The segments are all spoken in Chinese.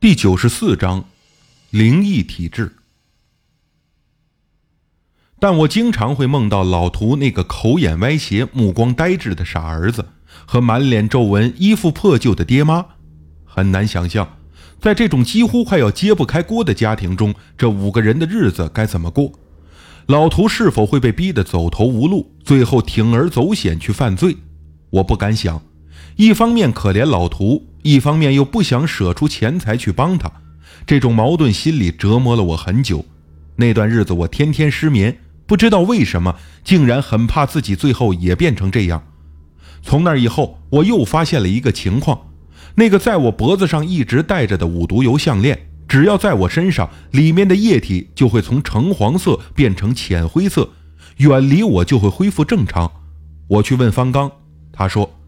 第九十四章，灵异体质。但我经常会梦到老图那个口眼歪斜、目光呆滞的傻儿子，和满脸皱纹、衣服破旧的爹妈。很难想象，在这种几乎快要揭不开锅的家庭中，这五个人的日子该怎么过？老图是否会被逼得走投无路，最后铤而走险去犯罪？我不敢想。一方面可怜老图。一方面又不想舍出钱财去帮他，这种矛盾心理折磨了我很久。那段日子我天天失眠，不知道为什么，竟然很怕自己最后也变成这样。从那以后，我又发现了一个情况：那个在我脖子上一直戴着的五毒油项链，只要在我身上，里面的液体就会从橙黄色变成浅灰色，远离我就会恢复正常。我去问方刚，他说。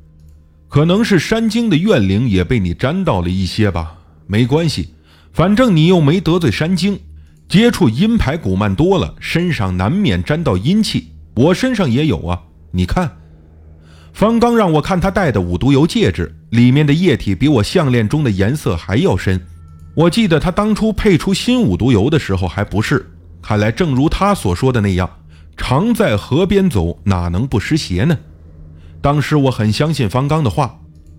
可能是山精的怨灵也被你沾到了一些吧，没关系，反正你又没得罪山精。接触阴牌古曼多了，身上难免沾到阴气。我身上也有啊，你看。方刚让我看他戴的五毒油戒指，里面的液体比我项链中的颜色还要深。我记得他当初配出新五毒油的时候还不是。看来正如他所说的那样，常在河边走，哪能不湿鞋呢？当时我很相信方刚的话，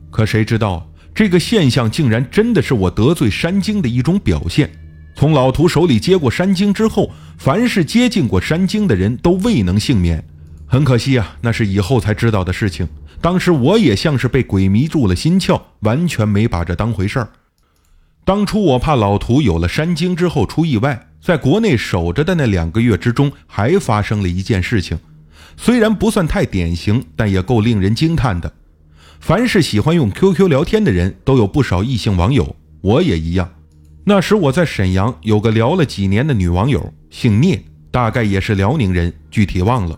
可谁知道这个现象竟然真的是我得罪山精的一种表现。从老图手里接过山精之后，凡是接近过山精的人都未能幸免。很可惜啊，那是以后才知道的事情。当时我也像是被鬼迷住了心窍，完全没把这当回事儿。当初我怕老图有了山精之后出意外，在国内守着的那两个月之中，还发生了一件事情。虽然不算太典型，但也够令人惊叹的。凡是喜欢用 QQ 聊天的人，都有不少异性网友，我也一样。那时我在沈阳有个聊了几年的女网友，姓聂，大概也是辽宁人，具体忘了。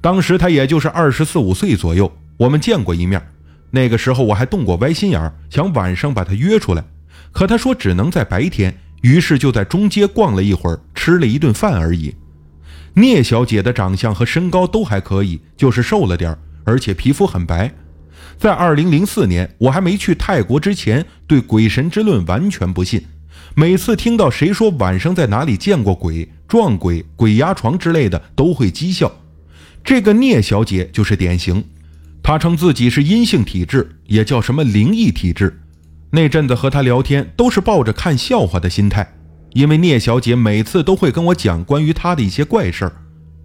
当时她也就是二十四五岁左右，我们见过一面。那个时候我还动过歪心眼，想晚上把她约出来，可她说只能在白天，于是就在中街逛了一会儿，吃了一顿饭而已。聂小姐的长相和身高都还可以，就是瘦了点而且皮肤很白。在二零零四年，我还没去泰国之前，对鬼神之论完全不信。每次听到谁说晚上在哪里见过鬼、撞鬼、鬼压床之类的，都会讥笑。这个聂小姐就是典型，她称自己是阴性体质，也叫什么灵异体质。那阵子和她聊天，都是抱着看笑话的心态。因为聂小姐每次都会跟我讲关于她的一些怪事儿，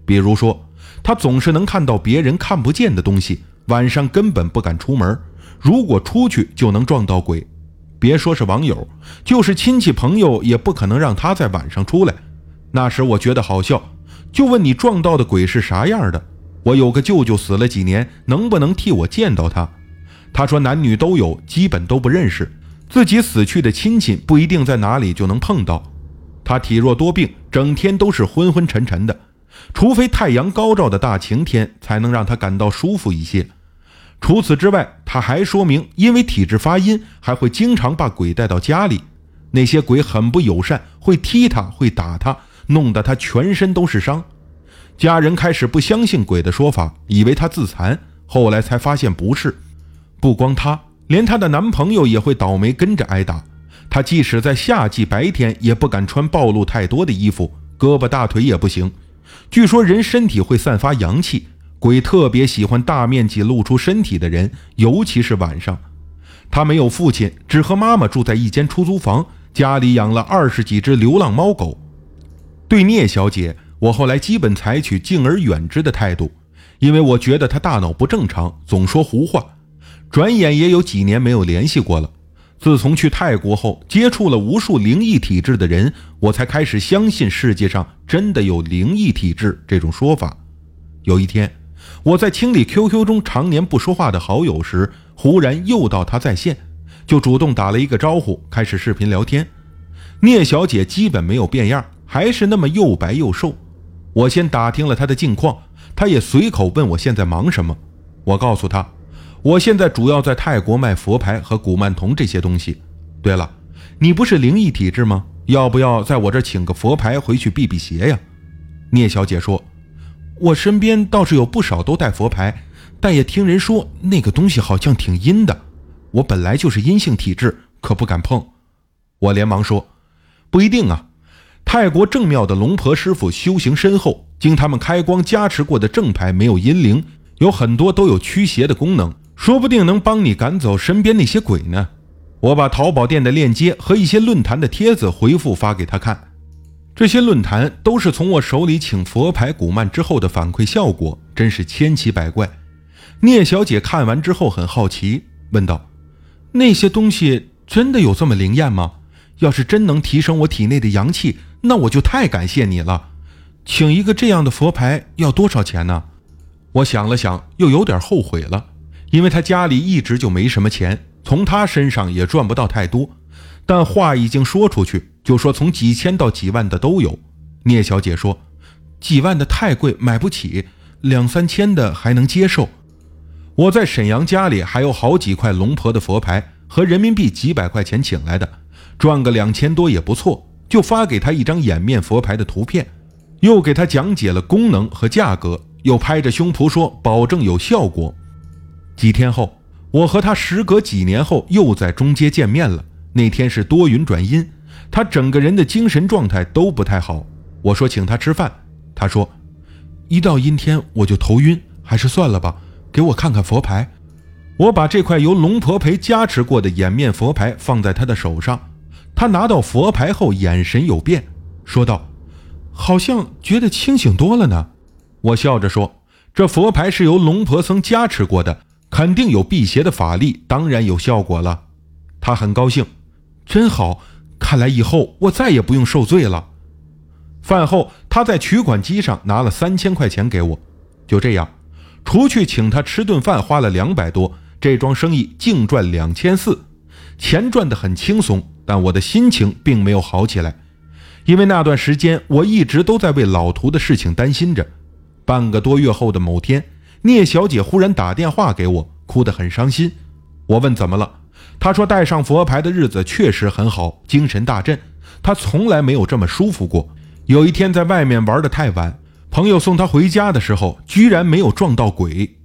比如说，她总是能看到别人看不见的东西，晚上根本不敢出门，如果出去就能撞到鬼。别说是网友，就是亲戚朋友也不可能让她在晚上出来。那时我觉得好笑，就问你撞到的鬼是啥样的？我有个舅舅死了几年，能不能替我见到他？他说男女都有，基本都不认识，自己死去的亲戚不一定在哪里就能碰到。他体弱多病，整天都是昏昏沉沉的，除非太阳高照的大晴天，才能让他感到舒服一些。除此之外，他还说明，因为体质发阴，还会经常把鬼带到家里。那些鬼很不友善，会踢他，会打他，弄得他全身都是伤。家人开始不相信鬼的说法，以为他自残，后来才发现不是。不光他，连她的男朋友也会倒霉，跟着挨打。他即使在夏季白天也不敢穿暴露太多的衣服，胳膊大腿也不行。据说人身体会散发阳气，鬼特别喜欢大面积露出身体的人，尤其是晚上。他没有父亲，只和妈妈住在一间出租房，家里养了二十几只流浪猫狗。对聂小姐，我后来基本采取敬而远之的态度，因为我觉得她大脑不正常，总说胡话。转眼也有几年没有联系过了。自从去泰国后，接触了无数灵异体质的人，我才开始相信世界上真的有灵异体质这种说法。有一天，我在清理 QQ 中常年不说话的好友时，忽然又到他在线，就主动打了一个招呼，开始视频聊天。聂小姐基本没有变样，还是那么又白又瘦。我先打听了她的近况，她也随口问我现在忙什么。我告诉她。我现在主要在泰国卖佛牌和古曼童这些东西。对了，你不是灵异体质吗？要不要在我这请个佛牌回去避避邪呀？聂小姐说：“我身边倒是有不少都带佛牌，但也听人说那个东西好像挺阴的。我本来就是阴性体质，可不敢碰。”我连忙说：“不一定啊，泰国正庙的龙婆师傅修行深厚，经他们开光加持过的正牌没有阴灵，有很多都有驱邪的功能，说不定能帮你赶走身边那些鬼呢。”我把淘宝店的链接和一些论坛的帖子回复发给他看，这些论坛都是从我手里请佛牌古曼之后的反馈效果，真是千奇百怪。聂小姐看完之后很好奇，问道：“那些东西真的有这么灵验吗？要是真能提升我体内的阳气，那我就太感谢你了。请一个这样的佛牌要多少钱呢？”我想了想，又有点后悔了，因为他家里一直就没什么钱，从他身上也赚不到太多。但话已经说出去，就说从几千到几万的都有。聂小姐说：“几万的太贵，买不起；两三千的还能接受。”我在沈阳家里还有好几块龙婆的佛牌和人民币几百块钱请来的，赚个两千多也不错。就发给他一张掩面佛牌的图片，又给他讲解了功能和价格，又拍着胸脯说保证有效果。几天后，我和他时隔几年后又在中街见面了。那天是多云转阴，他整个人的精神状态都不太好。我说请他吃饭，他说一到阴天我就头晕，还是算了吧。给我看看佛牌，我把这块由龙婆陪加持过的眼面佛牌放在他的手上，他拿到佛牌后眼神有变，说道：“好像觉得清醒多了呢。”我笑着说：“这佛牌是由龙婆僧加持过的，肯定有辟邪的法力，当然有效果了。”他很高兴，真好，看来以后我再也不用受罪了。饭后，他在取款机上拿了三千块钱给我，就这样。除去请他吃顿饭花了两百多，这桩生意净赚两千四，钱赚得很轻松，但我的心情并没有好起来，因为那段时间我一直都在为老涂的事情担心着。半个多月后的某天，聂小姐忽然打电话给我，哭得很伤心。我问怎么了，她说带上佛牌的日子确实很好，精神大振，她从来没有这么舒服过。有一天在外面玩得太晚。朋友送她回家的时候，居然没有撞到鬼，